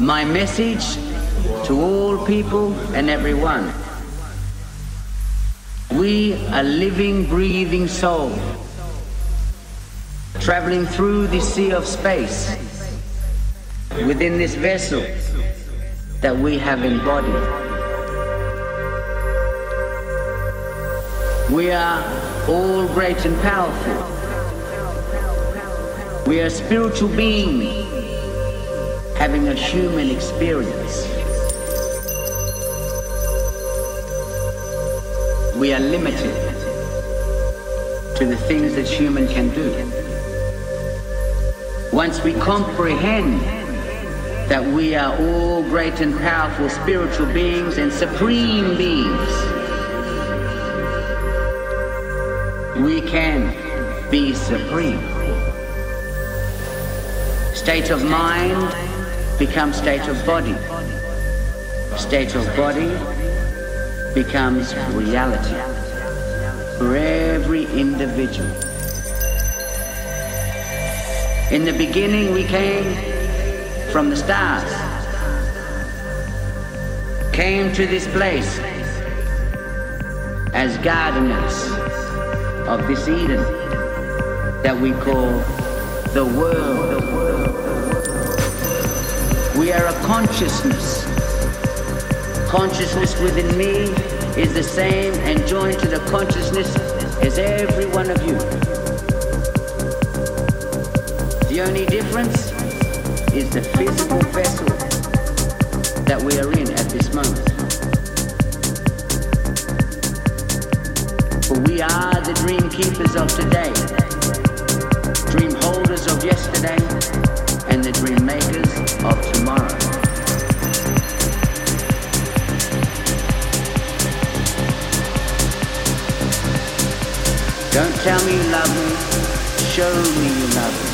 My message to all people and everyone. We are living, breathing soul, traveling through the sea of space within this vessel that we have embodied. We are all great and powerful. We are spiritual beings having a human experience. We are limited to the things that human can do. Once we comprehend that we are all great and powerful spiritual beings and supreme beings, we can be supreme. State of mind becomes state of body. State of body becomes reality for every individual. In the beginning, we came from the stars, came to this place as gardeners of this Eden that we call the world. We are a consciousness. Consciousness within me is the same and joined to the consciousness as every one of you. The only difference is the physical vessel that we are in at this moment. For we are the dream keepers of today, dream holders of yesterday, Don't tell me you love me, show me you love me.